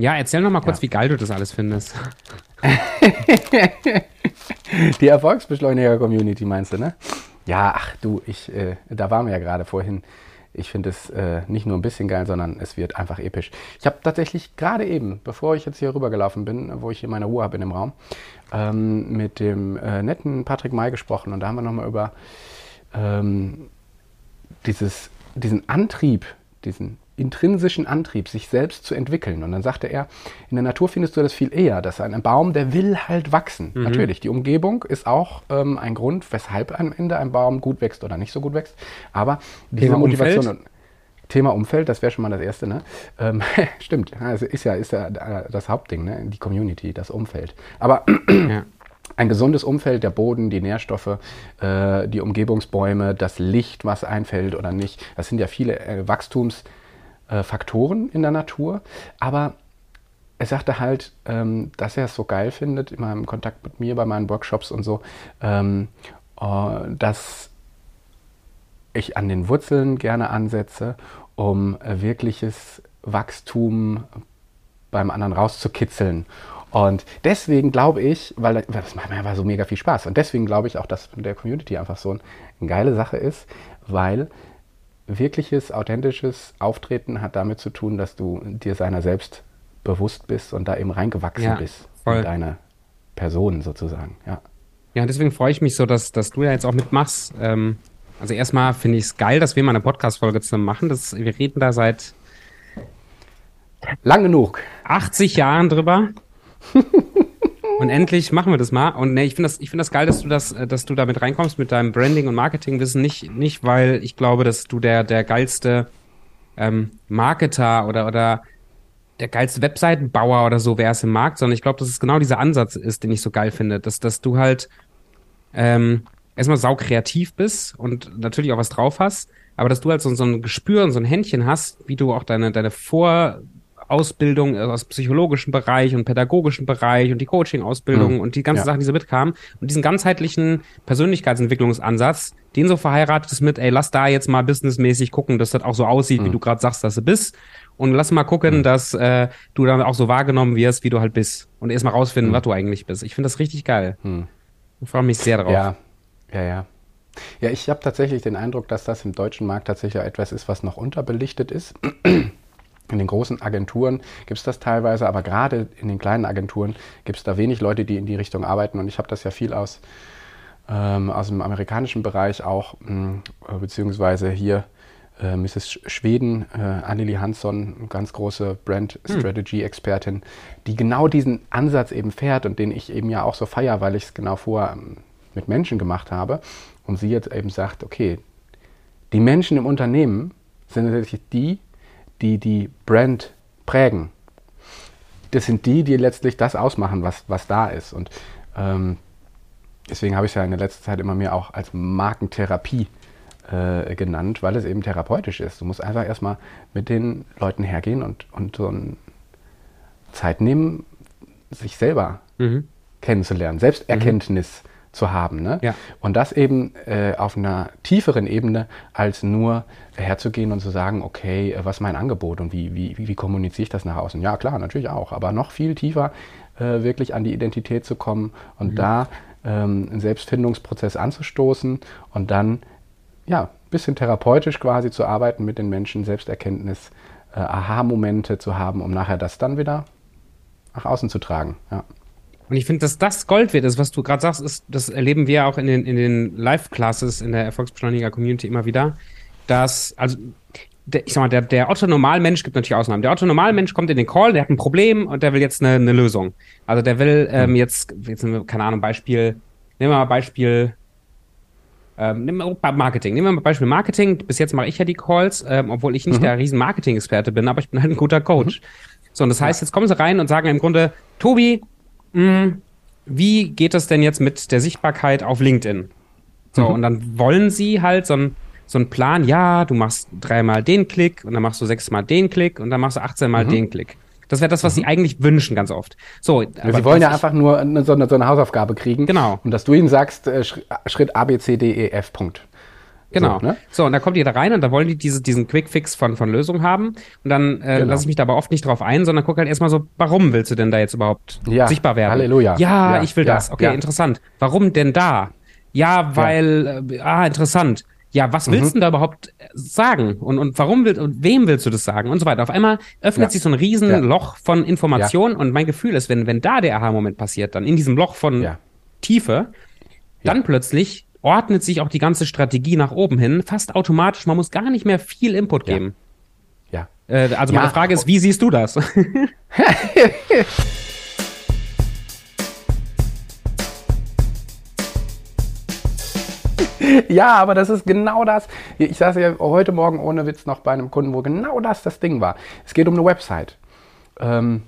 Ja, erzähl noch mal kurz, ja. wie geil du das alles findest. Die Erfolgsbeschleuniger-Community meinst du, ne? Ja, ach du, ich, äh, da waren wir ja gerade vorhin. Ich finde es äh, nicht nur ein bisschen geil, sondern es wird einfach episch. Ich habe tatsächlich gerade eben, bevor ich jetzt hier rübergelaufen bin, wo ich hier meine Ruhe habe in dem Raum, ähm, mit dem äh, netten Patrick May gesprochen und da haben wir nochmal über ähm, dieses, diesen Antrieb, diesen intrinsischen Antrieb, sich selbst zu entwickeln. Und dann sagte er, in der Natur findest du das viel eher, dass ein Baum, der will halt wachsen. Mhm. Natürlich, die Umgebung ist auch ähm, ein Grund, weshalb am Ende ein Baum gut wächst oder nicht so gut wächst. Aber diese Thema Motivation. Umfeld? Thema Umfeld, das wäre schon mal das Erste, ne? Ähm, stimmt, also ist ja, ist ja das Hauptding, ne? Die Community, das Umfeld. Aber ja ein gesundes Umfeld, der Boden, die Nährstoffe, äh, die Umgebungsbäume, das Licht, was einfällt oder nicht. Das sind ja viele äh, Wachstumsfaktoren äh, in der Natur. Aber er sagte halt, ähm, dass er es so geil findet, immer im Kontakt mit mir bei meinen Workshops und so, ähm, äh, dass ich an den Wurzeln gerne ansetze, um wirkliches Wachstum beim anderen rauszukitzeln und deswegen glaube ich, weil das macht mir einfach so mega viel Spaß. Und deswegen glaube ich auch, dass der Community einfach so eine geile Sache ist, weil wirkliches, authentisches Auftreten hat damit zu tun, dass du dir seiner selbst bewusst bist und da eben reingewachsen ja, bist voll. in deine Person sozusagen. Ja. Ja, deswegen freue ich mich so, dass, dass du ja jetzt auch mitmachst. Ähm, also erstmal finde ich es geil, dass wir mal eine Podcast-Folge zusammen machen. Das, wir reden da seit lang genug. 80 Jahren drüber. und endlich machen wir das mal. Und nee, ich finde das, ich finde das geil, dass du das, äh, dass du damit reinkommst mit deinem Branding und Marketingwissen. Nicht, nicht, weil ich glaube, dass du der, der geilste ähm, Marketer oder, oder der geilste Webseitenbauer oder so wärst im Markt, sondern ich glaube, dass es genau dieser Ansatz ist, den ich so geil finde, dass, dass du halt ähm, erstmal sau kreativ bist und natürlich auch was drauf hast, aber dass du halt so, so ein Gespür und so ein Händchen hast, wie du auch deine, deine Vor, Ausbildung äh, aus psychologischen Bereich und pädagogischen Bereich und die Coaching-Ausbildung mhm. und die ganzen ja. Sachen, die so mitkamen. Und diesen ganzheitlichen Persönlichkeitsentwicklungsansatz, den so verheiratet ist mit, ey, lass da jetzt mal businessmäßig gucken, dass das auch so aussieht, mhm. wie du gerade sagst, dass du bist. Und lass mal gucken, mhm. dass äh, du dann auch so wahrgenommen wirst, wie du halt bist. Und erst mal rausfinden, mhm. was du eigentlich bist. Ich finde das richtig geil. Mhm. Ich freue mich sehr drauf. Ja, ja, ja. Ja, ich habe tatsächlich den Eindruck, dass das im deutschen Markt tatsächlich etwas ist, was noch unterbelichtet ist. In den großen Agenturen gibt es das teilweise, aber gerade in den kleinen Agenturen gibt es da wenig Leute, die in die Richtung arbeiten. Und ich habe das ja viel aus, ähm, aus dem amerikanischen Bereich auch, mh, hm, beziehungsweise hier äh, Mrs. Schweden, äh, Anneli Hansson, ganz große Brand hm. Strategy Expertin, die genau diesen Ansatz eben fährt und den ich eben ja auch so feier, weil ich es genau vorher ähm, mit Menschen gemacht habe. Und sie jetzt eben sagt, okay, die Menschen im Unternehmen sind natürlich die, die die Brand prägen. Das sind die, die letztlich das ausmachen, was, was da ist. Und ähm, deswegen habe ich es ja in der letzten Zeit immer mehr auch als Markentherapie äh, genannt, weil es eben therapeutisch ist. Du musst einfach erstmal mit den Leuten hergehen und, und so eine Zeit nehmen, sich selber mhm. kennenzulernen. Selbsterkenntnis. Mhm zu haben. Ne? Ja. Und das eben äh, auf einer tieferen Ebene, als nur herzugehen und zu sagen, okay, äh, was ist mein Angebot und wie, wie, wie kommuniziere ich das nach außen? Ja, klar, natürlich auch, aber noch viel tiefer äh, wirklich an die Identität zu kommen und mhm. da ähm, einen Selbstfindungsprozess anzustoßen und dann, ja, ein bisschen therapeutisch quasi zu arbeiten mit den Menschen, Selbsterkenntnis, äh, Aha-Momente zu haben, um nachher das dann wieder nach außen zu tragen. Ja. Und ich finde, dass das Gold wird ist, was du gerade sagst, ist, das erleben wir auch in den, in den Live-Classes in der Erfolgsbeschleuniger-Community immer wieder, dass, also, der, ich sag mal, der, der Otto-Normalmensch gibt natürlich Ausnahmen. Der Otto-Normalmensch kommt in den Call, der hat ein Problem und der will jetzt eine, eine Lösung. Also der will ähm, jetzt, jetzt, keine Ahnung, Beispiel, nehmen wir mal Beispiel, ähm, nehmen wir Marketing. Nehmen wir mal Beispiel Marketing. Bis jetzt mache ich ja die Calls, ähm, obwohl ich nicht mhm. der riesen Marketing-Experte bin, aber ich bin halt ein guter Coach. Mhm. So, und das heißt, jetzt kommen sie rein und sagen im Grunde, Tobi, wie geht es denn jetzt mit der Sichtbarkeit auf LinkedIn? So, mhm. und dann wollen sie halt so ein so Plan, ja, du machst dreimal den Klick und dann machst du sechsmal den Klick und dann machst du 18 Mal mhm. den Klick. Das wäre das, was mhm. sie eigentlich wünschen, ganz oft. So, aber sie wollen ja einfach nur eine, so, eine, so eine Hausaufgabe kriegen. Genau. Und dass du ihnen sagst, äh, Schritt A, B, C, D, E, F, Punkt. Genau. So, ne? so, und da kommt ihr da rein und da wollen die diese, diesen Quick-Fix von, von Lösungen haben. Und dann äh, genau. lasse ich mich da aber oft nicht drauf ein, sondern gucke halt erstmal so, warum willst du denn da jetzt überhaupt ja. sichtbar werden? Halleluja. Ja, ja ich will ja. das. Okay, interessant. Warum denn da? Ja, weil, äh, ah, interessant. Ja, was willst mhm. du da überhaupt sagen? Und, und warum willst und wem willst du das sagen? Und so weiter. Auf einmal öffnet sich so ein Riesenloch von Informationen und mein Gefühl ist, wenn, wenn da der Aha-Moment passiert, dann in diesem Loch von Tiefe, dann plötzlich ordnet sich auch die ganze Strategie nach oben hin, fast automatisch. Man muss gar nicht mehr viel Input geben. Ja. Äh, also meine Frage ist, wie siehst du das? ja, aber das ist genau das. Ich saß ja heute Morgen ohne Witz noch bei einem Kunden, wo genau das das Ding war. Es geht um eine Website. Ähm,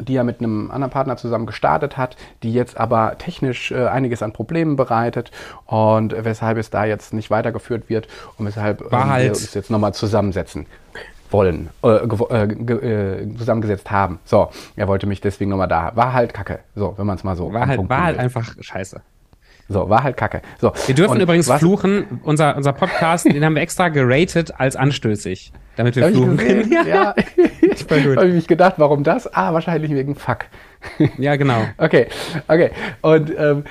die er mit einem anderen Partner zusammen gestartet hat, die jetzt aber technisch äh, einiges an Problemen bereitet und weshalb es da jetzt nicht weitergeführt wird und weshalb ähm, wir halt uns jetzt nochmal zusammensetzen wollen, äh, äh, äh, zusammengesetzt haben. So, er wollte mich deswegen nochmal da. War halt kacke. So, wenn man es mal so. War halt, war halt einfach scheiße. So, war halt kacke. So, wir dürfen übrigens fluchen. Unser, unser Podcast, den haben wir extra geratet als anstößig, damit wir fluchen können. Ja. ja. Habe ich mich gedacht, warum das? Ah, wahrscheinlich wegen Fuck. Ja, genau. okay, okay. Und ähm,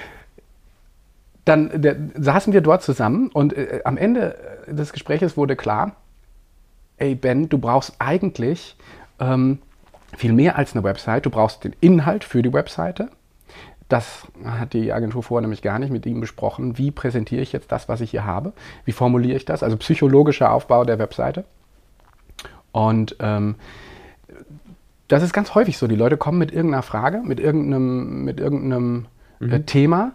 dann der, saßen wir dort zusammen und äh, am Ende des Gesprächs wurde klar, ey Ben, du brauchst eigentlich ähm, viel mehr als eine Website. Du brauchst den Inhalt für die Webseite das hat die Agentur vorher nämlich gar nicht mit ihm besprochen. Wie präsentiere ich jetzt das, was ich hier habe? Wie formuliere ich das? Also psychologischer Aufbau der Webseite. Und ähm, das ist ganz häufig so. Die Leute kommen mit irgendeiner Frage, mit irgendeinem, mit irgendeinem äh, mhm. äh, Thema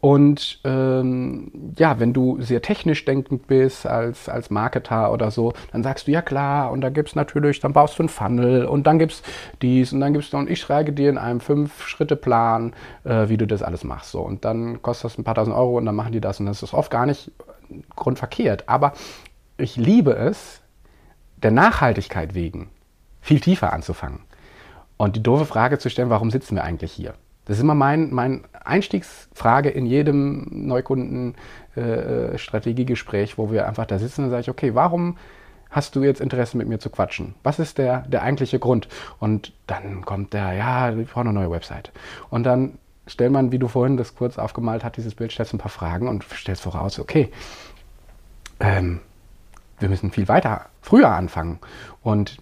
und ähm, ja, wenn du sehr technisch denkend bist als, als Marketer oder so, dann sagst du, ja klar, und da gibt es natürlich, dann baust du einen Funnel und dann gibt es dies und dann gibt es und ich schreibe dir in einem Fünf-Schritte-Plan, äh, wie du das alles machst. So. Und dann kostet das ein paar tausend Euro und dann machen die das und das ist oft gar nicht grundverkehrt. Aber ich liebe es, der Nachhaltigkeit wegen viel tiefer anzufangen. Und die doofe Frage zu stellen, warum sitzen wir eigentlich hier? Das ist immer mein, mein Einstiegsfrage in jedem Neukunden-Strategiegespräch, äh, wo wir einfach da sitzen und sage ich, okay, warum hast du jetzt Interesse mit mir zu quatschen? Was ist der, der eigentliche Grund? Und dann kommt der, ja, ich brauche eine neue Website. Und dann stellt man, wie du vorhin das kurz aufgemalt hast, dieses Bild, stellst ein paar Fragen und stellst voraus, okay, ähm, wir müssen viel weiter, früher anfangen. Und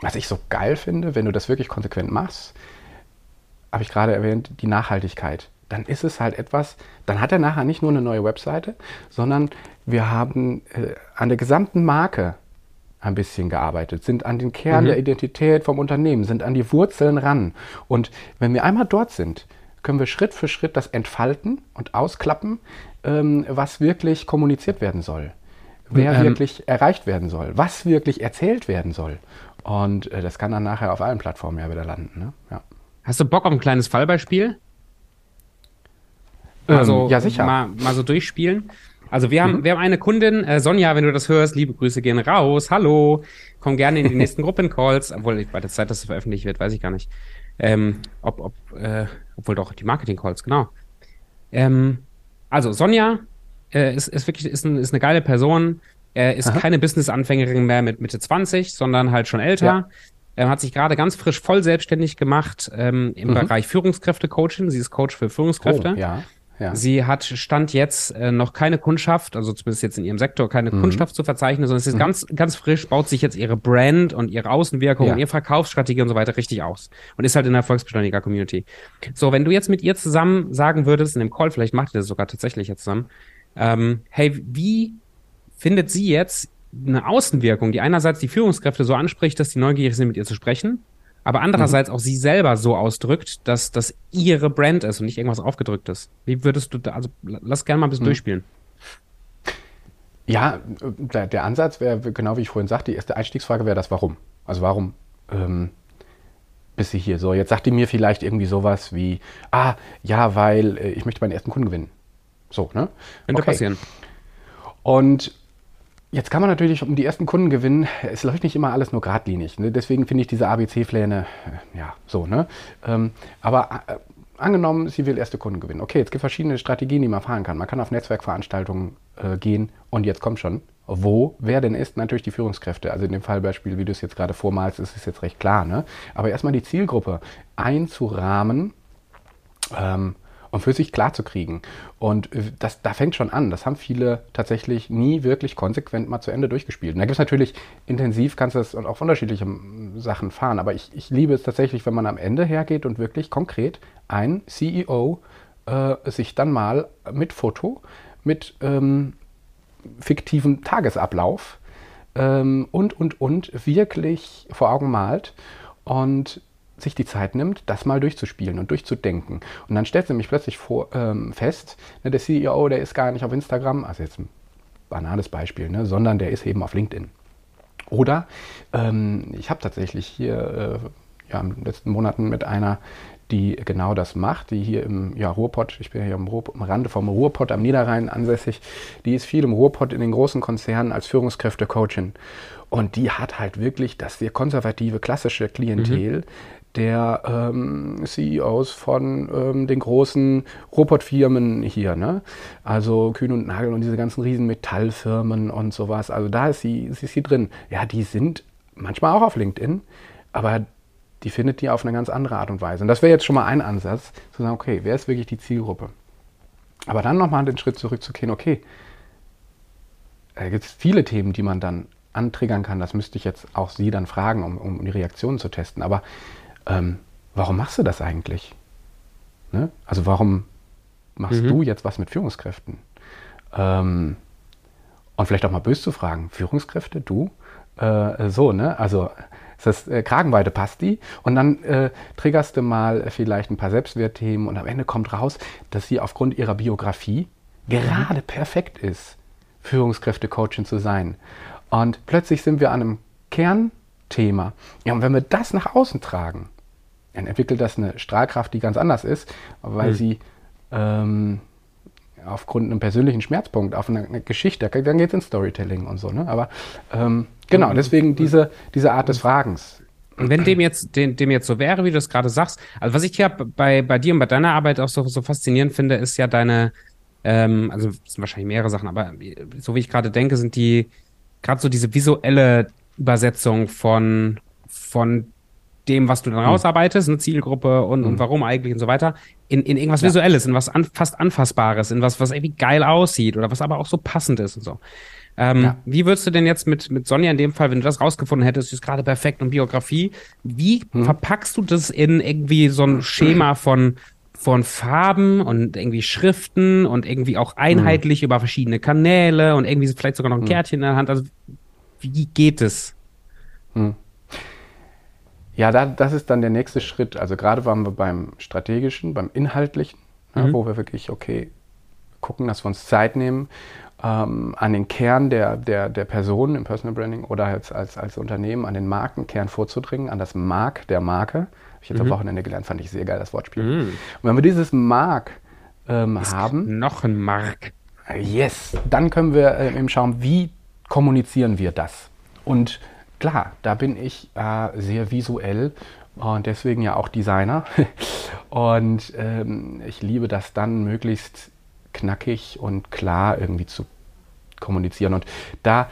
was ich so geil finde, wenn du das wirklich konsequent machst, habe ich gerade erwähnt, die Nachhaltigkeit. Dann ist es halt etwas, dann hat er nachher nicht nur eine neue Webseite, sondern wir haben äh, an der gesamten Marke ein bisschen gearbeitet, sind an den Kern mhm. der Identität vom Unternehmen, sind an die Wurzeln ran. Und wenn wir einmal dort sind, können wir Schritt für Schritt das entfalten und ausklappen, ähm, was wirklich kommuniziert werden soll, wer ähm, wirklich erreicht werden soll, was wirklich erzählt werden soll. Und äh, das kann dann nachher auf allen Plattformen ja wieder landen. Ne? Ja. Hast du Bock auf ein kleines Fallbeispiel? Also, ja, sicher. Mal, mal so durchspielen. Also wir haben, mhm. wir haben eine Kundin, äh, Sonja, wenn du das hörst, liebe Grüße gehen raus. Hallo, komm gerne in die nächsten Gruppencalls. Obwohl, bei der Zeit, dass es veröffentlicht wird, weiß ich gar nicht. Ähm, ob, ob, äh, obwohl doch die Marketing-Calls, genau. Ähm, also Sonja äh, ist, ist wirklich ist, ein, ist eine geile Person. Er ist Aha. keine Business-Anfängerin mehr mit Mitte 20, sondern halt schon älter. Ja. Er hat sich gerade ganz frisch voll selbstständig gemacht ähm, im mhm. Bereich Führungskräfte-Coaching. Sie ist Coach für Führungskräfte. Oh, ja. Ja. Sie hat Stand jetzt äh, noch keine Kundschaft, also zumindest jetzt in ihrem Sektor keine mhm. Kundschaft zu verzeichnen, sondern es ist mhm. ganz, ganz frisch, baut sich jetzt ihre Brand und ihre Außenwirkung ja. und ihre Verkaufsstrategie und so weiter richtig aus und ist halt in der Erfolgsbeschleuniger-Community. So, wenn du jetzt mit ihr zusammen sagen würdest, in dem Call, vielleicht macht ihr das sogar tatsächlich jetzt zusammen, ähm, hey, wie findet sie jetzt eine Außenwirkung, die einerseits die Führungskräfte so anspricht, dass die neugierig sind, mit ihr zu sprechen, aber andererseits mhm. auch sie selber so ausdrückt, dass das ihre Brand ist und nicht irgendwas aufgedrücktes. Wie würdest du da, also lass gerne mal ein bisschen mhm. durchspielen. Ja, der, der Ansatz wäre, genau wie ich vorhin sagte, die erste Einstiegsfrage wäre das Warum. Also warum ähm, bist du hier? So, jetzt sagt die mir vielleicht irgendwie sowas wie, ah, ja, weil äh, ich möchte meinen ersten Kunden gewinnen. So, ne? Könnte okay. passieren. Und Jetzt kann man natürlich um die ersten Kunden gewinnen. Es läuft nicht immer alles nur geradlinig. Ne? Deswegen finde ich diese ABC-Pläne, äh, ja, so, ne? Ähm, aber äh, angenommen, sie will erste Kunden gewinnen. Okay, es gibt verschiedene Strategien, die man fahren kann. Man kann auf Netzwerkveranstaltungen äh, gehen und jetzt kommt schon, wo, wer denn ist, natürlich die Führungskräfte. Also in dem Fallbeispiel, wie du es jetzt gerade vormalst, ist es jetzt recht klar. Ne? Aber erstmal die Zielgruppe einzurahmen ähm, und für sich klar zu kriegen. Und äh, das, da fängt schon an. Das haben viele tatsächlich nie wirklich konsequent mal zu Ende durchgespielt. Und da gibt es natürlich intensiv, kannst du das und auch unterschiedliche Sachen fahren. Aber ich, ich liebe es tatsächlich, wenn man am Ende hergeht und wirklich konkret ein CEO äh, sich dann mal mit Foto, mit ähm, fiktivem Tagesablauf ähm, und, und, und wirklich vor Augen malt und sich die Zeit nimmt, das mal durchzuspielen und durchzudenken. Und dann stellt sie nämlich plötzlich vor, ähm, fest, ne, der CEO, der ist gar nicht auf Instagram, also jetzt ein banales Beispiel, ne, sondern der ist eben auf LinkedIn. Oder ähm, ich habe tatsächlich hier äh, ja, in den letzten Monaten mit einer die genau das macht, die hier im ja, Ruhrpott, ich bin ja hier am, Ruhr, am Rande vom Ruhrpott am Niederrhein ansässig, die ist viel im Ruhrpott in den großen Konzernen als Führungskräfte-Coachin. Und die hat halt wirklich das sehr konservative, klassische Klientel, mhm der ähm, CEOs von ähm, den großen Robotfirmen hier, ne? Also Kühn und Nagel und diese ganzen riesen Metallfirmen und sowas. Also da ist sie, ist sie drin. Ja, die sind manchmal auch auf LinkedIn, aber die findet die auf eine ganz andere Art und Weise. Und das wäre jetzt schon mal ein Ansatz, zu sagen, okay, wer ist wirklich die Zielgruppe? Aber dann nochmal den Schritt zurückzugehen, okay, da gibt es viele Themen, die man dann antriggern kann. Das müsste ich jetzt auch Sie dann fragen, um, um die Reaktionen zu testen. Aber ähm, warum machst du das eigentlich? Ne? Also warum machst mhm. du jetzt was mit Führungskräften? Ähm, und vielleicht auch mal böse zu fragen, Führungskräfte, du? Äh, so, ne? Also das äh, Kragenweite passt die und dann äh, triggerst du mal vielleicht ein paar Selbstwertthemen und am Ende kommt raus, dass sie aufgrund ihrer Biografie gerade perfekt ist, Führungskräfte-Coaching zu sein. Und plötzlich sind wir an einem Kernthema. Ja, und wenn wir das nach außen tragen, dann entwickelt das eine Strahlkraft, die ganz anders ist, weil mhm. sie ähm, aufgrund einem persönlichen Schmerzpunkt, auf eine, eine Geschichte, dann geht es in Storytelling und so. Ne? Aber ähm, genau, deswegen diese, diese Art des Fragens. Und wenn dem jetzt, dem, dem jetzt so wäre, wie du es gerade sagst, also was ich ja bei, bei dir und bei deiner Arbeit auch so, so faszinierend finde, ist ja deine, ähm, also es sind wahrscheinlich mehrere Sachen, aber so wie ich gerade denke, sind die gerade so diese visuelle Übersetzung von, von dem, was du dann hm. rausarbeitest, eine Zielgruppe und, und hm. warum eigentlich und so weiter, in, in irgendwas ja. Visuelles, in was an, fast Anfassbares, in was, was irgendwie geil aussieht oder was aber auch so passend ist und so. Ähm, ja. Wie würdest du denn jetzt mit, mit Sonja in dem Fall, wenn du das rausgefunden hättest, ist gerade perfekt und Biografie, wie mhm. verpackst du das in irgendwie so ein Schema von, von Farben und irgendwie Schriften und irgendwie auch einheitlich mhm. über verschiedene Kanäle und irgendwie vielleicht sogar noch ein hm. Kärtchen in der Hand? Also, wie geht es? Mhm. Ja, da, das ist dann der nächste Schritt. Also gerade waren wir beim strategischen, beim inhaltlichen, mhm. ja, wo wir wirklich, okay, gucken, dass wir uns Zeit nehmen, ähm, an den Kern der, der, der Person im Personal Branding oder jetzt als, als Unternehmen, an den Markenkern vorzudringen, an das Mark der Marke. Habe ich jetzt mhm. am Wochenende gelernt, fand ich sehr geil, das Wortspiel. Mhm. Und wenn wir dieses Mark ähm, haben. Noch ein Mark. Yes, dann können wir äh, eben schauen, wie kommunizieren wir das. Und klar, da bin ich äh, sehr visuell und deswegen ja auch Designer. und ähm, ich liebe das dann möglichst knackig und klar irgendwie zu kommunizieren. Und da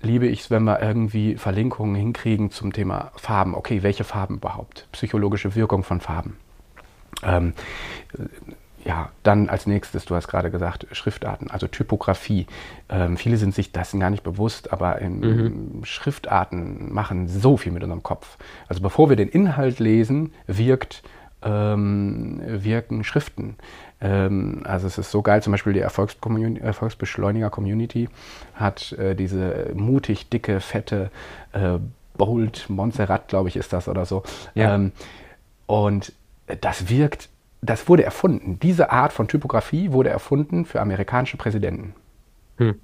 liebe ich es, wenn wir irgendwie Verlinkungen hinkriegen zum Thema Farben. Okay, welche Farben überhaupt? Psychologische Wirkung von Farben. Ähm, ja, dann als nächstes, du hast gerade gesagt, Schriftarten, also Typografie. Ähm, viele sind sich dessen gar nicht bewusst, aber mhm. Schriftarten machen so viel mit unserem Kopf. Also bevor wir den Inhalt lesen, wirkt, ähm, wirken Schriften. Ähm, also es ist so geil, zum Beispiel die Erfolgsbeschleuniger-Community hat äh, diese mutig dicke, fette äh, Bold Montserrat, glaube ich, ist das oder so. Ja. Ähm, und das wirkt das wurde erfunden. Diese Art von Typografie wurde erfunden für amerikanische Präsidenten. Hm.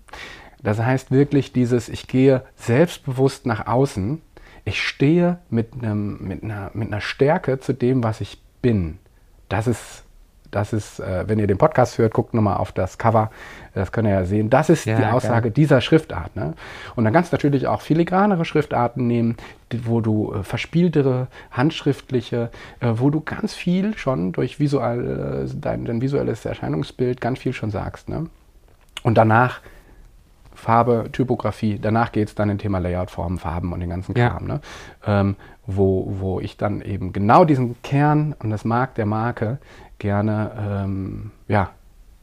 Das heißt wirklich dieses, ich gehe selbstbewusst nach außen, ich stehe mit, einem, mit, einer, mit einer Stärke zu dem, was ich bin. Das ist Das ist, äh, wenn ihr den Podcast hört, guckt nochmal auf das Cover. Das könnt ihr ja sehen. Das ist Ja, die Aussage geil. dieser Schriftart. Ne? Und dann kannst du natürlich auch filigranere Schriftarten nehmen, wo du äh, verspieltere, handschriftliche, äh, wo du ganz viel schon durch visual, äh, dein, dein visuelles Erscheinungsbild ganz viel schon sagst. Ne? Und danach Farbe, Typografie, danach geht es dann in Thema Layout, Formen, Farben und den ganzen Ja. Kram. Ne? Ähm, wo, wo ich dann eben genau diesen Kern und das Mark der Marke gerne ähm, ja,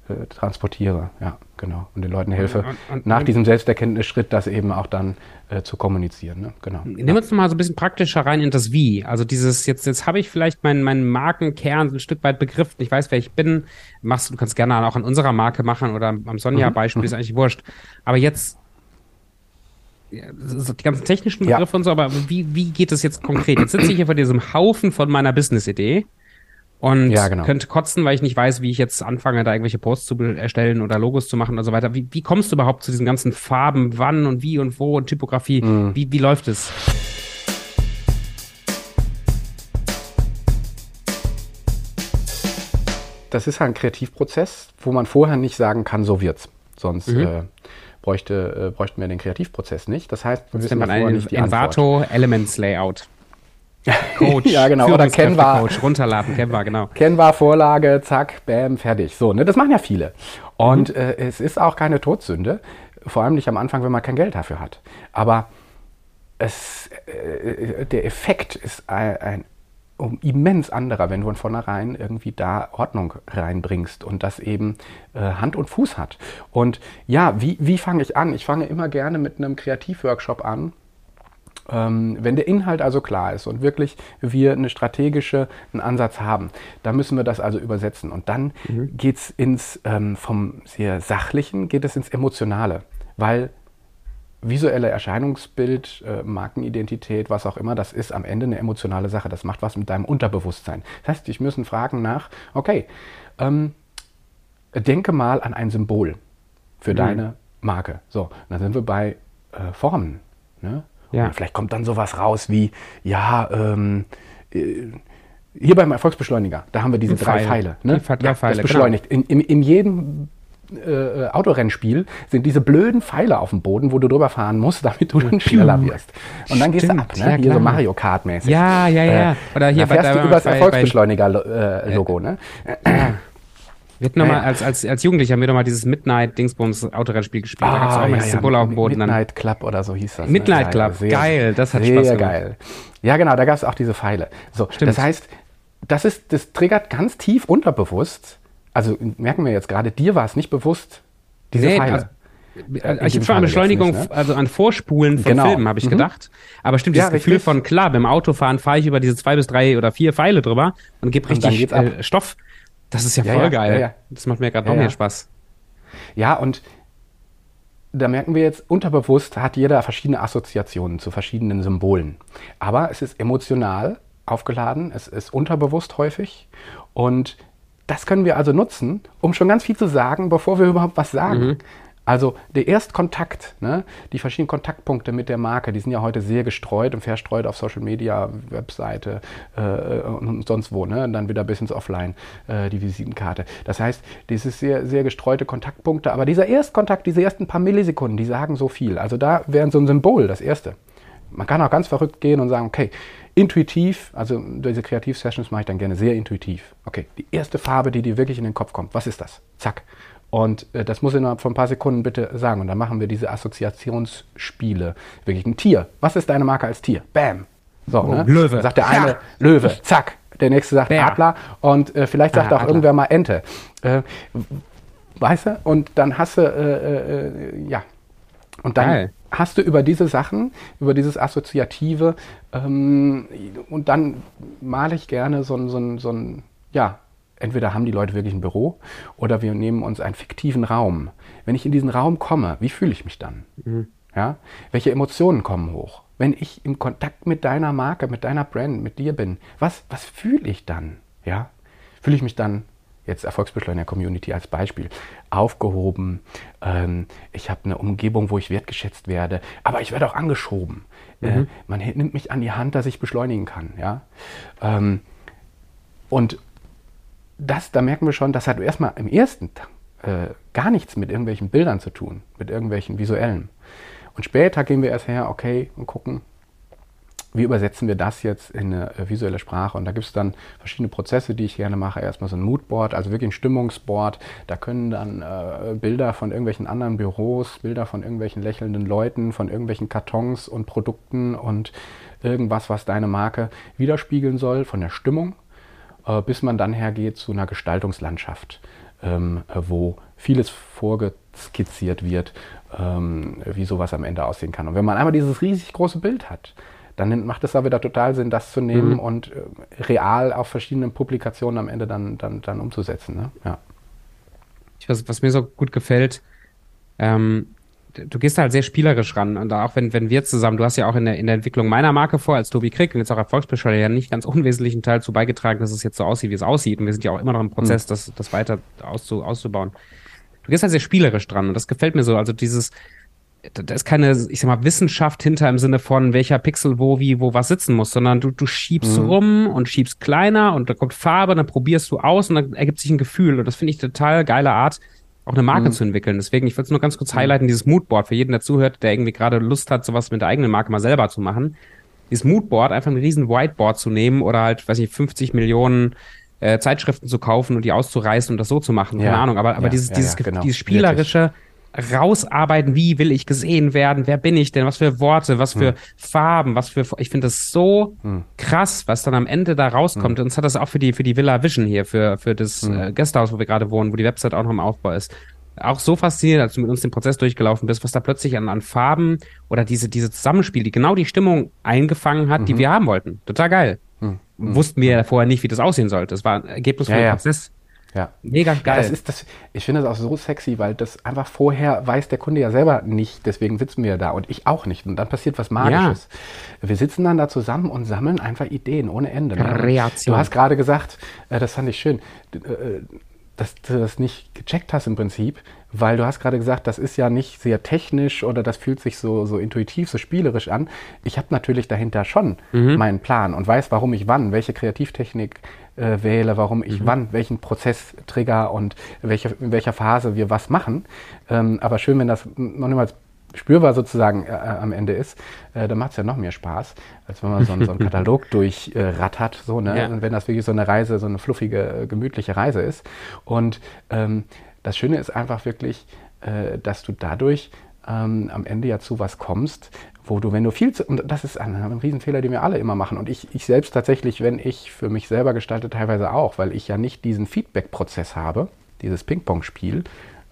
äh, transportiere. Ja, genau. Und den Leuten helfe, Und- und- nach und- diesem Selbsterkenntnisschritt das eben auch dann äh, zu kommunizieren. Ne? Genau. Nimm uns noch mal so ein bisschen praktischer rein in das Wie. Also dieses, jetzt, jetzt habe ich vielleicht meinen, meinen Markenkern so ein Stück weit begriffen. Ich weiß, wer ich bin. Machst, du kannst gerne auch an unserer Marke machen oder am Sonja-Beispiel, ist eigentlich wurscht. Aber jetzt, ja, so die ganzen technischen Ja. Begriffe und so, aber wie, wie geht es jetzt konkret? Jetzt sitze ich hier vor diesem Haufen von meiner Business-Idee und Ja, genau. könnte kotzen, weil ich nicht weiß, wie ich jetzt anfange, da irgendwelche Posts zu erstellen oder Logos zu machen und so weiter. Wie, wie kommst du überhaupt zu diesen ganzen Farben, wann und wie und wo und Typografie? Mhm. Wie, wie läuft es? Das ist halt ein Kreativprozess, wo man vorher nicht sagen kann, so wird's. Sonst Mhm. äh, bräuchte, äh, bräuchten wir den Kreativprozess nicht. Das heißt, wir wissen man ein nicht die Antwort. Envato Elements Layout. Coach. Ja, genau. Oder Canva. Coach. Runterladen, Canva, genau. Canva, Vorlage, zack, bam, fertig. So, ne, das machen ja viele. Und Mhm. äh, es ist auch keine Todsünde, vor allem nicht am Anfang, wenn man kein Geld dafür hat. Aber es, äh, der Effekt ist ein, ein um immens anderer, wenn du von vornherein irgendwie da Ordnung reinbringst und das eben äh, Hand und Fuß hat. Und ja, wie, wie fange ich an? Ich fange immer gerne mit einem Kreativworkshop an, wenn der Inhalt also klar ist und wirklich wir eine strategische einen Ansatz haben, dann müssen wir das also übersetzen. Und dann geht es ins, ähm, vom sehr sachlichen, geht es ins Emotionale, weil visuelle Erscheinungsbild, äh, Markenidentität, was auch immer, das ist am Ende eine emotionale Sache. Das macht was mit deinem Unterbewusstsein. Das heißt, ich müssen fragen nach, okay, ähm, denke mal an ein Symbol für deine Marke. So, dann sind wir bei äh, Formen. Ne? Ja. Und vielleicht kommt dann sowas raus wie, ja, ähm, äh, hier beim Erfolgsbeschleuniger, da haben wir diese Die drei Pfeile. Ne? Die drei ja, Pfeile, das beschleunigt. In, in, in jedem äh, Autorennspiel sind diese blöden Pfeile auf dem Boden, wo du drüber fahren musst, damit du dann schneller wirst. Und dann gehst du Stimmt, ab, ne? ja, hier so. Mario Kart-mäßig. Ja, ja, ja. Oder hier da fährst bei- du bei- über das bei- bei- Erfolgsbeschleuniger-Logo. ne? Wir hatten noch mal, Ja, ja. als, als, als Jugendlicher haben wir noch mal dieses Midnight-Dingsbums-Autorennspiel gespielt. da gab's auch Ah, immer ja, das ja, Symbol auf dem Boden. Dann. Midnight Club oder so hieß das. Midnight ne? Club, sehr, geil, das hat sehr Spaß gemacht. geil. Ja, genau, da gab es auch diese Pfeile. So, Stimmt. das heißt, das, ist, das triggert ganz tief unterbewusst. Also merken wir jetzt gerade, dir war es nicht bewusst, diese Nee, Pfeile. also, in ich habe schon an Beschleunigung, nicht, ne? also an Vorspulen von Genau. Filmen habe ich Mhm. gedacht. Aber stimmt, Ja, dieses Gefühl richtig. von, klar, beim Autofahren fahre ich über diese zwei bis drei oder vier Pfeile drüber und gebe Und richtig ab. äh, Stoff. Das ist ja Ja, voll ja, geil. ja. Das macht mir gerade noch mehr. Spaß. Ja, und da merken wir jetzt, unterbewusst hat jeder verschiedene Assoziationen zu verschiedenen Symbolen. Aber es ist emotional aufgeladen, es ist unterbewusst häufig. Und das können wir also nutzen, um schon ganz viel zu sagen, bevor wir überhaupt was sagen. Also der Erstkontakt, ne, die verschiedenen Kontaktpunkte mit der Marke, die sind ja heute sehr gestreut und verstreut auf Social Media, Webseite äh, und sonst wo, ne? Und dann wieder bis ins Offline, äh, die Visitenkarte. Das heißt, dieses sehr, sehr gestreute Kontaktpunkte, aber dieser Erstkontakt, diese ersten paar Millisekunden, die sagen so viel. Also da wäre so ein Symbol das erste. Man kann auch ganz verrückt gehen und sagen, okay, intuitiv, also diese Kreativ-Sessions mache ich dann gerne sehr intuitiv. Okay, die erste Farbe, die dir wirklich in den Kopf kommt, was ist das? Zack. Und äh, das muss innerhalb von ein paar Sekunden bitte sagen. Und dann machen wir diese Assoziationsspiele. Wirklich ein Tier. Was ist deine Marke als Tier? Bam. So, Oh, ne? Löwe. Sagt der eine Ja. Löwe, zack. Der nächste sagt Bär. Adler und äh, vielleicht sagt Ah, auch Adler. irgendwer mal Ente. Äh, weißt du? Und dann hast du, äh, äh, ja. Und dann Geil. hast du über diese Sachen, über dieses Assoziative, ähm, und dann male ich gerne so ein, so ein, so ein, ja, entweder haben die Leute wirklich ein Büro oder wir nehmen uns einen fiktiven Raum. Wenn ich in diesen Raum komme, wie fühle ich mich dann? Ja? Welche Emotionen kommen hoch? Wenn ich im Kontakt mit deiner Marke, mit deiner Brand, mit dir bin, was, was fühle ich dann? Ja? Fühle ich mich dann, jetzt Erfolgsbeschleuniger Community als Beispiel, aufgehoben, ähm, ich habe eine Umgebung, wo ich wertgeschätzt werde, aber ich werde auch angeschoben. Äh, man he- nimmt mich an die Hand, dass ich beschleunigen kann. Ja? Ähm, und das, da merken wir schon, das hat erstmal im ersten äh, gar nichts mit irgendwelchen Bildern zu tun, mit irgendwelchen visuellen. Und später gehen wir erst her, okay, und gucken, wie übersetzen wir das jetzt in eine äh, visuelle Sprache? Und da gibt es dann verschiedene Prozesse, die ich gerne mache. Erstmal so ein Moodboard, also wirklich ein Stimmungsboard. Da können dann äh, Bilder von irgendwelchen anderen Büros, Bilder von irgendwelchen lächelnden Leuten, von irgendwelchen Kartons und Produkten und irgendwas, was deine Marke widerspiegeln soll, von der Stimmung, bis man dann hergeht zu einer Gestaltungslandschaft, ähm, wo vieles vorgeskizziert wird, ähm, wie sowas am Ende aussehen kann. Und wenn man einmal dieses riesig große Bild hat, dann macht es da wieder total Sinn, das zu nehmen mhm. und äh, real auf verschiedenen Publikationen am Ende dann, dann, dann umzusetzen. Ne? Ja. Was, was mir so gut gefällt, ähm, du gehst halt sehr spielerisch ran. Und auch wenn, wenn wir zusammen, du hast ja auch in der, in der Entwicklung meiner Marke vor, als Tobi Krieg und jetzt auch Erfolgsbescheuer ja nicht ganz unwesentlichen Teil zu beigetragen, dass es jetzt so aussieht, wie es aussieht. Und wir sind ja auch immer noch im Prozess, mhm. das, das weiter auszu, auszubauen. Du gehst halt sehr spielerisch dran und das gefällt mir so. Also dieses, da ist keine, ich sag mal, Wissenschaft hinter im Sinne von welcher Pixel wo, wie, wo was sitzen muss, sondern du, du schiebst mhm. rum und schiebst kleiner und da kommt Farbe, dann probierst du aus und dann ergibt sich ein Gefühl. Und das finde ich total geile Art, auch eine Marke mhm. zu entwickeln. Deswegen, ich würde es nur ganz kurz highlighten, dieses Moodboard für jeden, der zuhört, der irgendwie gerade Lust hat, sowas mit der eigenen Marke mal selber zu machen. Dieses Moodboard, einfach ein riesen Whiteboard zu nehmen oder halt, weiß ich, 50 Millionen äh, Zeitschriften zu kaufen und die auszureißen und das so zu machen. Keine Ahnung, aber, aber ja, dieses, ja, dieses, genau. dieses spielerische, rausarbeiten, wie will ich gesehen werden, wer bin ich denn, was für Worte, was für hm. Farben, was für, ich finde das so hm. krass, was dann am Ende da rauskommt. Hm. Und das hat das auch für die, für die Villa Vision hier, für, für das hm. äh, Gästehaus, wo wir gerade wohnen, wo die Website auch noch im Aufbau ist. Auch so faszinierend, als du mit uns den Prozess durchgelaufen bist, was da plötzlich an, an Farben oder diese, diese Zusammenspiel, die genau die Stimmung eingefangen hat, mhm. die wir haben wollten. Total geil. Mhm. Wussten wir ja vorher nicht, wie das aussehen sollte. Es war ein Ergebnis ja, von dem ja. Prozess. Ja. Mega geil. Ja, das ist das, ich finde das auch so sexy, weil das einfach vorher weiß der Kunde ja selber nicht, deswegen sitzen wir da und ich auch nicht. Und dann passiert was Magisches. Ja. Wir sitzen dann da zusammen und sammeln einfach Ideen ohne Ende. Ne? Reaktion. Du hast gerade gesagt, äh, das fand ich schön, äh, dass du das nicht gecheckt hast im Prinzip, weil du hast gerade gesagt, das ist ja nicht sehr technisch oder das fühlt sich so, so intuitiv, so spielerisch an. Ich habe natürlich dahinter schon mhm. meinen Plan und weiß, warum ich wann, welche Kreativtechnik äh, wähle, warum ich mhm. wann welchen Prozess trigger und welche, in welcher Phase wir was machen. Ähm, aber schön, wenn das noch niemals spürbar sozusagen äh, äh, am Ende ist, äh, dann macht es ja noch mehr Spaß, als wenn man so, so einen Katalog durchrattert. So, ne? Ja. Und wenn das wirklich so eine Reise, so eine fluffige, äh, gemütliche Reise ist. Und ähm, das Schöne ist einfach wirklich, äh, dass du dadurch ähm, am Ende ja zu was kommst, wo du, wenn du viel zu, und das ist ein, ein Riesenfehler, den wir alle immer machen. Und ich, ich selbst tatsächlich, wenn ich für mich selber gestalte, teilweise auch, weil ich ja nicht diesen Feedback-Prozess habe, dieses Ping-Pong-Spiel,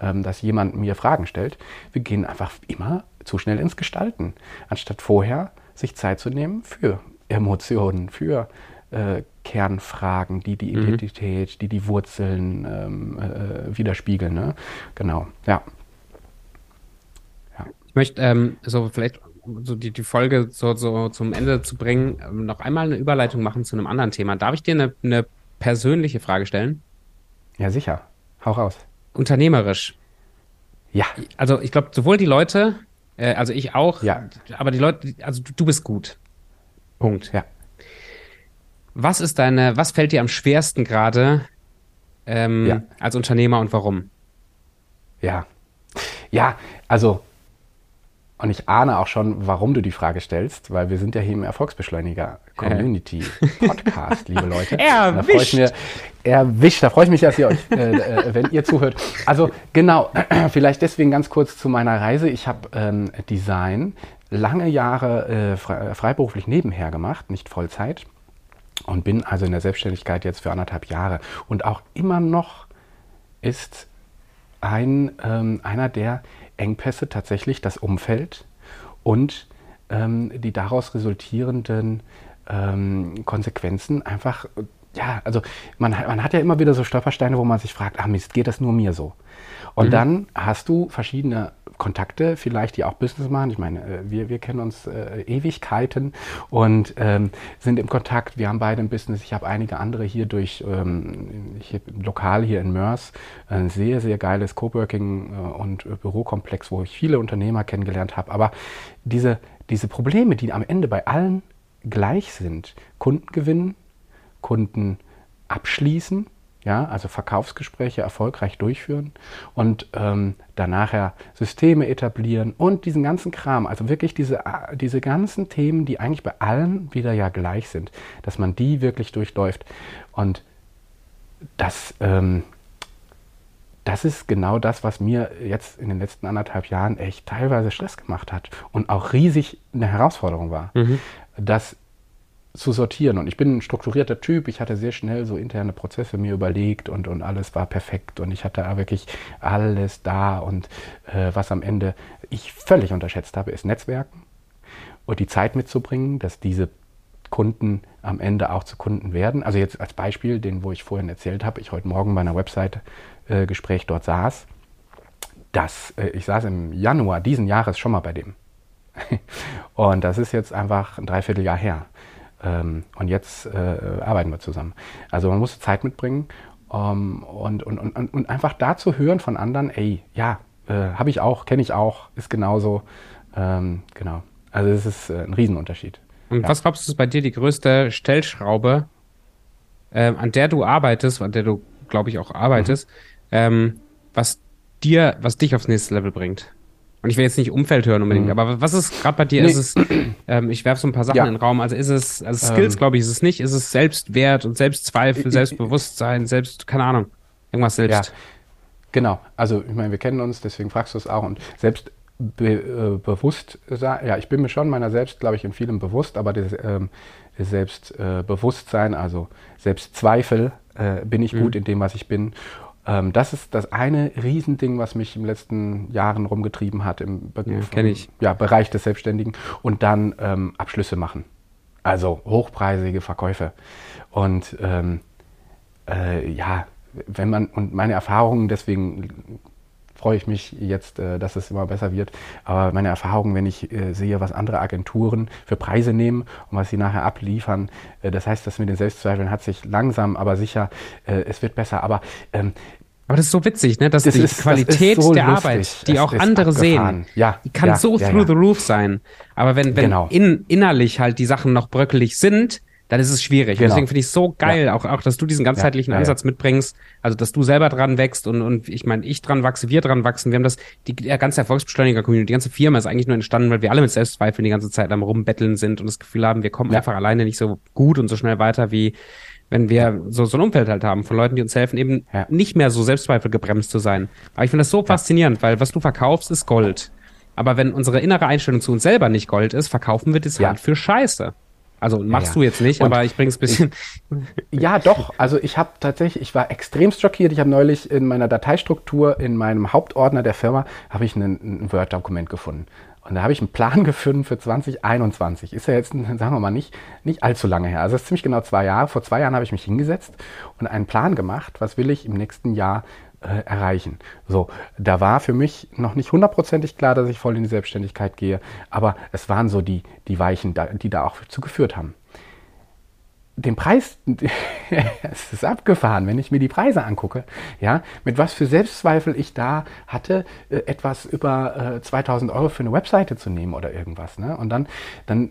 dass jemand mir Fragen stellt. Wir gehen einfach immer zu schnell ins Gestalten, anstatt vorher sich Zeit zu nehmen für Emotionen, für äh, Kernfragen, die die mhm. Identität, mhm. die die Wurzeln ähm, äh, widerspiegeln. Ne? Genau, ja. ja. Ich möchte ähm, so vielleicht so die, die Folge so, so zum Ende zu bringen, ähm, noch einmal eine Überleitung machen zu einem anderen Thema. Darf ich dir eine, eine persönliche Frage stellen? Ja, sicher. Hau raus. Unternehmerisch. Ja. Also ich glaube, sowohl die Leute, äh, also ich auch, ja. aber die Leute, also du, du bist gut. Punkt. Ja. Was ist deine, was fällt dir am schwersten gerade ähm, ja. als Unternehmer und warum? Ja. Ja, also und ich ahne auch schon, warum du die Frage stellst, weil wir sind ja hier im Erfolgsbeschleuniger Community Podcast, liebe Leute. Erwischt. Da erwischt. Da freue ich mich, dass ihr euch, äh, äh, wenn ihr zuhört. Also genau, vielleicht deswegen ganz kurz zu meiner Reise. Ich habe ähm, Design lange Jahre äh, frei, freiberuflich nebenher gemacht, nicht Vollzeit. Und bin also in der Selbstständigkeit jetzt für anderthalb Jahre. Und auch immer noch ist ein, ähm, einer der Engpässe tatsächlich das Umfeld und ähm, die daraus resultierenden ähm, Konsequenzen einfach, ja, also man, man hat ja immer wieder so Stolpersteine, wo man sich fragt, ah Mist, geht das nur mir so? Und mhm. dann hast du verschiedene Kontakte, vielleicht die auch Business machen. Ich meine, äh, wir, wir kennen uns äh, Ewigkeiten und ähm, sind im Kontakt. Wir haben beide ein Business. Ich habe einige andere hier durch ähm, hier, lokal hier in Mörs. Ein sehr, sehr geiles Coworking äh, und äh, Bürokomplex, wo ich viele Unternehmer kennengelernt habe. Aber diese, diese Probleme, die am Ende bei allen gleich sind, Kunden gewinnen, Kunden abschließen, ja, also Verkaufsgespräche erfolgreich durchführen und ähm, danach ja Systeme etablieren und diesen ganzen Kram, also wirklich diese, diese ganzen Themen, die eigentlich bei allen wieder ja gleich sind, dass man die wirklich durchläuft. Und das, ähm, das ist genau das, was mir jetzt in den letzten anderthalb Jahren echt teilweise Stress gemacht hat und auch riesig eine Herausforderung war. Mhm. Dass zu sortieren. Und ich bin ein strukturierter Typ. Ich hatte sehr schnell so interne Prozesse mir überlegt und, und alles war perfekt. Und ich hatte wirklich alles da. Und äh, was am Ende ich völlig unterschätzt habe, ist Netzwerken und die Zeit mitzubringen, dass diese Kunden am Ende auch zu Kunden werden. Also jetzt als Beispiel, den, wo ich vorhin erzählt habe, ich heute Morgen bei einer Website-Gespräch äh, dort saß. Das, äh, ich saß im Januar diesen Jahres schon mal bei dem. und das ist jetzt einfach ein Dreivierteljahr her. Ähm, und jetzt äh, arbeiten wir zusammen. Also man muss Zeit mitbringen ähm, und, und, und, und einfach da zu hören von anderen, ey, ja, äh, habe ich auch, kenne ich auch, ist genauso. Ähm, genau. Also es ist äh, ein Riesenunterschied. Und ja. was glaubst du, ist bei dir die größte Stellschraube, ähm, an der du arbeitest, an der du, glaube ich, auch arbeitest, mhm. Ähm, was dir, was dich aufs nächste Level bringt? Und ich will jetzt nicht Umfeld hören unbedingt, mhm. aber was ist gerade bei dir? Nee. Ist es, ähm, ich werfe so ein paar Sachen ja. in den Raum. Also ist es, also Skills, ähm. glaube ich, ist es nicht. Ist es Selbstwert und Selbstzweifel, Selbstbewusstsein, selbst, keine Ahnung, irgendwas selbst. Ja. Genau. Also ich meine, wir kennen uns, deswegen fragst du es auch. Und selbst be, äh, bewusst, ja, ich bin mir schon meiner selbst, glaube ich, in vielem bewusst, aber das, ähm, das Selbstbewusstsein, äh, also Selbstzweifel, äh, bin ich mhm. gut in dem, was ich bin. Ähm, das ist das eine Riesending, was mich in den letzten Jahren rumgetrieben hat im Be ja. Ja, Bereich des Selbstständigen. Und dann ähm, Abschlüsse machen. Also hochpreisige Verkäufe. Und ähm, äh, ja, wenn man, und meine Erfahrungen, deswegen freue ich mich jetzt, äh, dass es immer besser wird. Aber meine Erfahrung, wenn ich äh, sehe, was andere Agenturen für Preise nehmen und was sie nachher abliefern, äh, das heißt, das mit den Selbstzweifeln hat sich langsam, aber sicher, es wird besser. Aber ähm, aber das ist so witzig, ne? dass das die ist, Qualität so der lustig. Arbeit, die es auch andere abgefahren. sehen, ja, die kann ja, so ja, through the roof sein. Aber wenn, wenn genau. in, innerlich halt die Sachen noch bröckelig sind, dann ist es schwierig. Genau. Deswegen finde ich es so geil, ja. auch, auch, dass du diesen ganzheitlichen ja, ja, Ansatz mitbringst, also dass du selber dran wächst und, und ich meine, ich dran wachse, wir dran wachsen. Wir haben das, die ganze Erfolgsbeschleuniger-Community, die ganze Firma ist eigentlich nur entstanden, weil wir alle mit Selbstzweifeln die ganze Zeit am Rumbetteln sind und das Gefühl haben, wir kommen einfach alleine nicht so gut und so schnell weiter, wie wenn wir so, so ein Umfeld halt haben von Leuten, die uns helfen, eben nicht mehr so Selbstzweifel gebremst zu sein. Aber ich finde das so faszinierend, weil was du verkaufst, ist Gold. Aber wenn unsere innere Einstellung zu uns selber nicht Gold ist, verkaufen wir das halt für Scheiße. Also machst ja, du jetzt nicht, aber ich bring's ein bisschen. Ja, doch. Also ich habe tatsächlich, ich war extrem schockiert. Ich habe neulich in meiner Dateistruktur, in meinem Hauptordner der Firma, habe ich ein, ein Word-Dokument gefunden. Und da habe ich einen Plan gefunden für 2021. Ist ja jetzt, sagen wir mal, nicht, nicht allzu lange her. Also es ist ziemlich genau zwei Jahre. Vor zwei Jahren habe ich mich hingesetzt und einen Plan gemacht, was will ich im nächsten Jahr äh, erreichen. So, da war für mich noch nicht hundertprozentig klar, dass ich voll in die Selbstständigkeit gehe, aber es waren so die, die Weichen, die da auch zu geführt haben. Den Preis, es ist abgefahren, wenn ich mir die Preise angucke, ja, mit was für Selbstzweifel ich da hatte, äh, etwas über äh, 2000 Euro für eine Webseite zu nehmen oder irgendwas. Ne? Und dann, dann,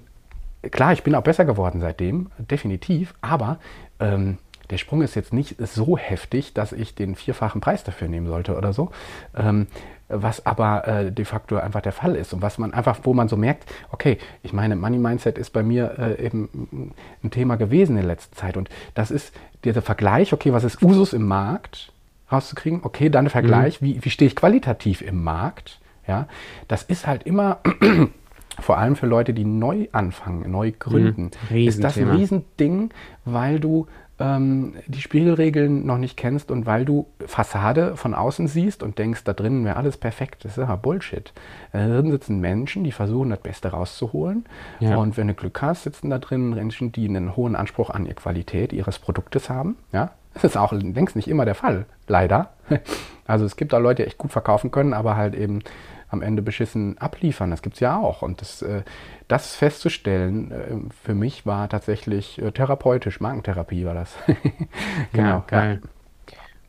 klar, ich bin auch besser geworden seitdem, definitiv, aber ähm, der Sprung ist jetzt nicht so heftig, dass ich den vierfachen Preis dafür nehmen sollte oder so. Ähm, was aber äh, de facto einfach der Fall ist und was man einfach, wo man so merkt, okay, ich meine, Money Mindset ist bei mir äh, eben ein Thema gewesen in der letzten Zeit und das ist dieser Vergleich, okay, was ist Usus im Markt rauszukriegen, okay, dann der Vergleich, mhm. wie, wie stehe ich qualitativ im Markt, ja, das ist halt immer vor allem für Leute, die neu anfangen, neu gründen, mhm. ist das ein Riesending, weil du ähm, die Spielregeln noch nicht kennst und weil du Fassade von außen siehst und denkst, da drinnen wäre alles perfekt. Das ist ja Bullshit. Da drin sitzen Menschen, die versuchen, das Beste rauszuholen. Ja. Und wenn du Glück hast, sitzen da drinnen Menschen, die einen hohen Anspruch an die Qualität ihres Produktes haben. Ja, das ist auch längst nicht immer der Fall, leider. Also es gibt da Leute, die echt gut verkaufen können, aber halt eben am Ende beschissen abliefern. Das gibt es ja auch. Und das, äh, das festzustellen, äh, für mich war tatsächlich äh, therapeutisch, Magentherapie war das. genau, ja, geil.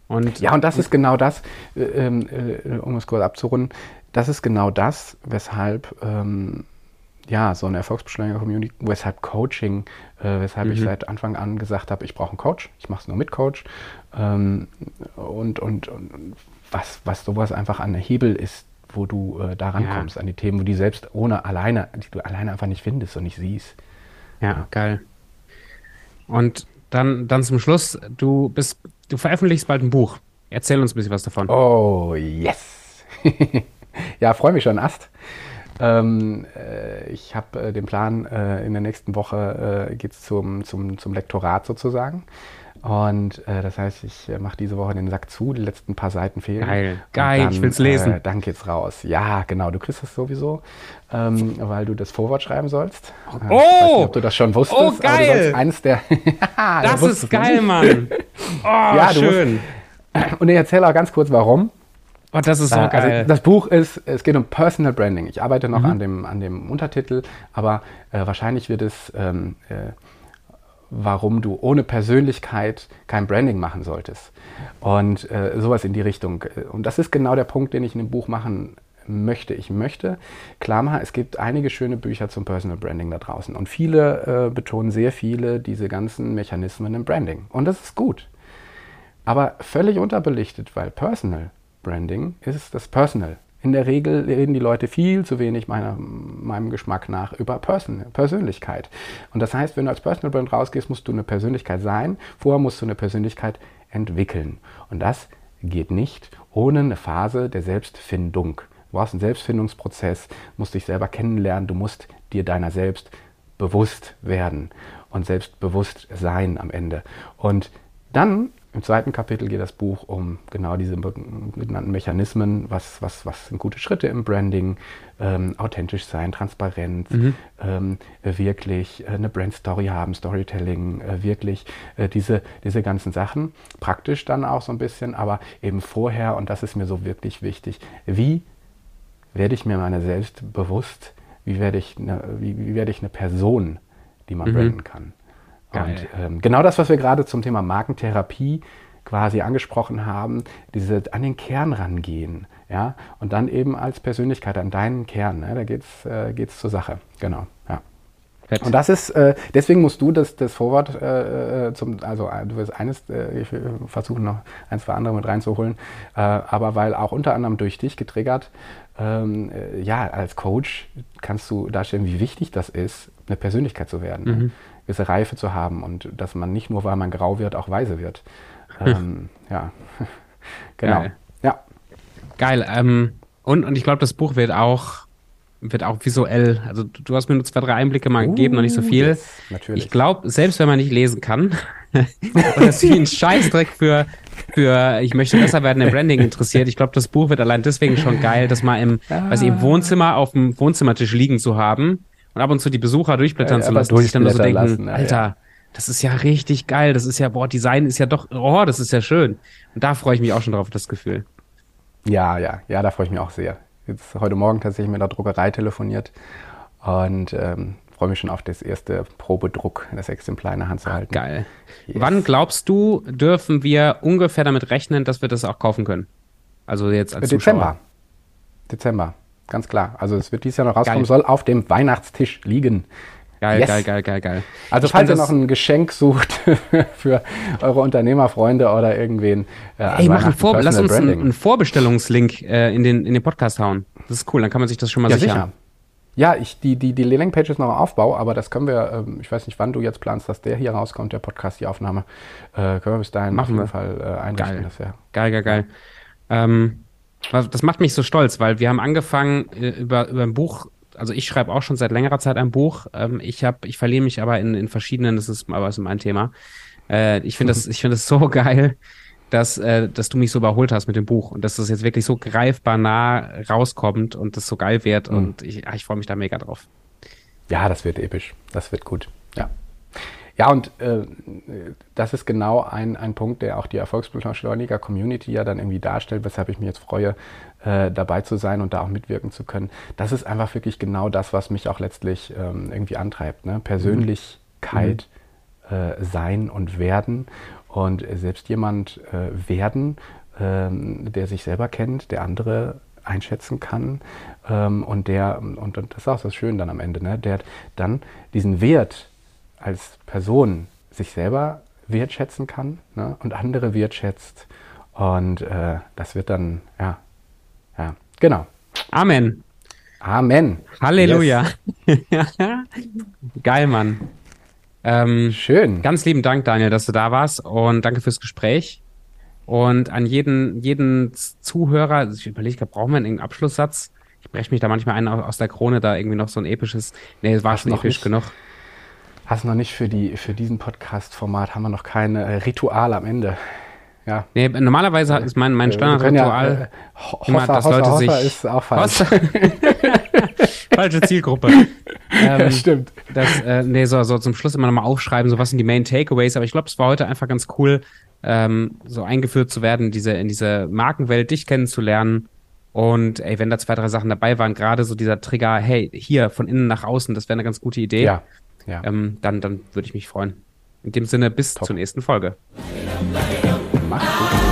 Und, ja, und das ist genau das, äh, ähm, äh, um es kurz abzurunden, das ist genau das, weshalb ähm, ja, so eine Erfolgsbeschleuniger-Community, weshalb Coaching, äh, weshalb mhm. ich seit Anfang an gesagt habe, ich brauche einen Coach, ich mache es nur mit Coach. Ähm, und, und, und was, was sowas einfach an der Hebel ist, wo du äh, da rankommst, ja. an die Themen, wo die selbst ohne alleine, die du alleine einfach nicht findest und nicht siehst. Ja, ja. geil. Und dann, dann zum Schluss, du bist, du veröffentlichst bald ein Buch. Erzähl uns ein bisschen was davon. Oh, yes. ja, freue mich schon, Ast. Ähm, äh, ich habe äh, den Plan, äh, in der nächsten Woche äh, geht es zum, zum, zum Lektorat sozusagen. Und äh, das heißt, ich äh, mache diese Woche den Sack zu, die letzten paar Seiten fehlen. Geil, geil, dann, ich will's lesen. Äh, dann geht's raus. Ja, genau, du kriegst es sowieso, ähm, weil du das Vorwort schreiben sollst. Oh! Ich weiß nicht, ob du das schon wusstest. Oh, geil! eines der. das ist geil, Mann! Oh, ja, schön. Musst, und ich erzähle auch ganz kurz, warum. Oh, das ist so äh, also geil. Das Buch ist, es geht um Personal Branding. Ich arbeite noch mhm. an, dem, an dem Untertitel, aber äh, wahrscheinlich wird es ähm, äh, warum du ohne Persönlichkeit kein Branding machen solltest. Und äh, sowas in die Richtung. Und das ist genau der Punkt, den ich in dem Buch machen möchte. Ich möchte klar machen, es gibt einige schöne Bücher zum Personal Branding da draußen. Und viele äh, betonen sehr viele diese ganzen Mechanismen im Branding. Und das ist gut. Aber völlig unterbelichtet, weil Personal Branding ist das Personal. In der Regel reden die Leute viel zu wenig meiner, meinem Geschmack nach über Person, Persönlichkeit. Und das heißt, wenn du als Personal Brand rausgehst, musst du eine Persönlichkeit sein. Vorher musst du eine Persönlichkeit entwickeln. Und das geht nicht ohne eine Phase der Selbstfindung. Du brauchst einen Selbstfindungsprozess, musst dich selber kennenlernen, du musst dir deiner selbst bewusst werden und selbstbewusst sein am Ende. Und dann im zweiten Kapitel geht das Buch um genau diese genannten Mechanismen, was, was, was sind gute Schritte im Branding, ähm, authentisch sein, Transparenz, mhm. ähm, wirklich äh, eine Brandstory haben, Storytelling, äh, wirklich äh, diese, diese ganzen Sachen. Praktisch dann auch so ein bisschen, aber eben vorher, und das ist mir so wirklich wichtig, wie werde ich mir meiner selbst bewusst, wie werde ich eine, wie, wie werde ich eine Person, die man mhm. branden kann. Und ähm, genau das, was wir gerade zum Thema Markentherapie quasi angesprochen haben, diese an den Kern rangehen, ja, und dann eben als Persönlichkeit an deinen Kern, ne, da geht's äh, geht's zur Sache, genau, ja. Und das ist, äh, deswegen musst du das, das Vorwort äh, äh zum, also äh, du wirst eines, äh, ich versuche noch ein, zwei andere mit reinzuholen, äh, aber weil auch unter anderem durch dich getriggert, ähm, ja, als Coach kannst du darstellen, wie wichtig das ist, eine Persönlichkeit zu werden. Mhm gewisse Reife zu haben und dass man nicht nur, weil man grau wird, auch weise wird. Ähm, ja, genau. Geil. Ja. Geil. Ähm, und, und ich glaube, das Buch wird auch, wird auch visuell. Also du, hast mir nur zwei, drei Einblicke mal uh, gegeben, noch nicht so viel. Yes, natürlich. Ich glaube, selbst wenn man nicht lesen kann, das wie ein Scheißdreck für, für ich möchte besser werden im Branding interessiert. Ich glaube, das Buch wird allein deswegen schon geil, das mal im, ah. also im Wohnzimmer auf dem Wohnzimmertisch liegen zu haben und ab und zu die Besucher durchblättern ja, zu lassen, die sich dann so denken, lassen, ja, Alter, das ist ja richtig geil, das ist ja, boah, Design ist ja doch, oh, das ist ja schön. Und da freue ich mich auch schon drauf, das Gefühl. Ja, ja, ja, da freue ich mich auch sehr. Jetzt heute Morgen tatsächlich mit der Druckerei telefoniert und ähm, freue mich schon auf das erste Probedruck, das Exemplar in der Hand zu halten. Geil. Yes. Wann glaubst du, dürfen wir ungefähr damit rechnen, dass wir das auch kaufen können? Also jetzt als Dezember. Zuschauer. Dezember ganz klar. Also es wird dieses Jahr noch rauskommen, geil. soll auf dem Weihnachtstisch liegen. Geil, yes. geil, geil, geil, geil. Also ich falls ihr noch ein Geschenk sucht für eure Unternehmerfreunde oder irgendwen. Äh, Ey, mach ein Vor lass uns einen, einen Vorbestellungslink äh, in, den, in den Podcast hauen. Das ist cool, dann kann man sich das schon mal ja, sichern. Sicher. Ja, ich, die, die, die Landingpage ist noch im Aufbau, aber das können wir, ähm, ich weiß nicht, wann du jetzt planst, dass der hier rauskommt, der Podcast, die Aufnahme, äh, können wir bis dahin Machen auf jeden wir. Fall äh, einrichten. Geil. geil, geil, geil. Ähm, das macht mich so stolz, weil wir haben angefangen äh, über, über ein Buch, also ich schreibe auch schon seit längerer Zeit ein Buch. Ähm, ich habe, ich verliere mich aber in, in verschiedenen, das ist aber ist mein Thema. Äh, ich finde das, ich finde das so geil, dass, äh, dass du mich so überholt hast mit dem Buch und dass das jetzt wirklich so greifbar nah rauskommt und das so geil wird mhm. und ich, ich freue mich da mega drauf. Ja, das wird episch. Das wird gut. Ja. Ja, und äh, das ist genau ein, ein Punkt, der auch die Erfolgsbeschleuniger-Community ja dann irgendwie darstellt, weshalb ich mich jetzt freue, äh, dabei zu sein und da auch mitwirken zu können. Das ist einfach wirklich genau das, was mich auch letztlich ähm, irgendwie antreibt. Ne? Persönlichkeit, mhm. äh, sein und werden. Und selbst jemand äh, werden, ähm, der sich selber kennt, der andere einschätzen kann ähm, und der, und, und das ist auch das Schöne dann am Ende, ne, der dann diesen Wert als Person sich selber wertschätzen kann ne, und andere wertschätzt. Und äh, das wird dann, ja, ja, genau. Amen. Amen. Halleluja. Yes. Geil, Mann. Ähm, Schön. Ganz lieben Dank, Daniel, dass du da warst und danke fürs Gespräch. Und an jeden, jeden Zuhörer, also ich überlege, gerade, brauchen wir einen Abschlusssatz? Ich breche mich da manchmal ein aus der Krone, da irgendwie noch so ein episches. Nee, es war schon episch nicht, genug. Hast noch nicht für, die, für diesen Podcast-Format, haben wir noch kein äh, Ritual am Ende. Ja. Nee, normalerweise ist mein, mein Standardritual ja, äh, immer, dass Hossa, Leute Hossa sich. Ist auch falsch. Falsche Zielgruppe. ähm, Stimmt. Das, äh, nee, so, so zum Schluss immer nochmal aufschreiben, so was sind die Main Takeaways. Aber ich glaube, es war heute einfach ganz cool, ähm, so eingeführt zu werden, in diese, in diese Markenwelt, dich kennenzulernen. Und ey, wenn da zwei, drei Sachen dabei waren, gerade so dieser Trigger, hey, hier von innen nach außen, das wäre eine ganz gute Idee. Ja. Ja. Ähm, dann dann würde ich mich freuen. In dem Sinne, bis Top. zur nächsten Folge. Mach's gut.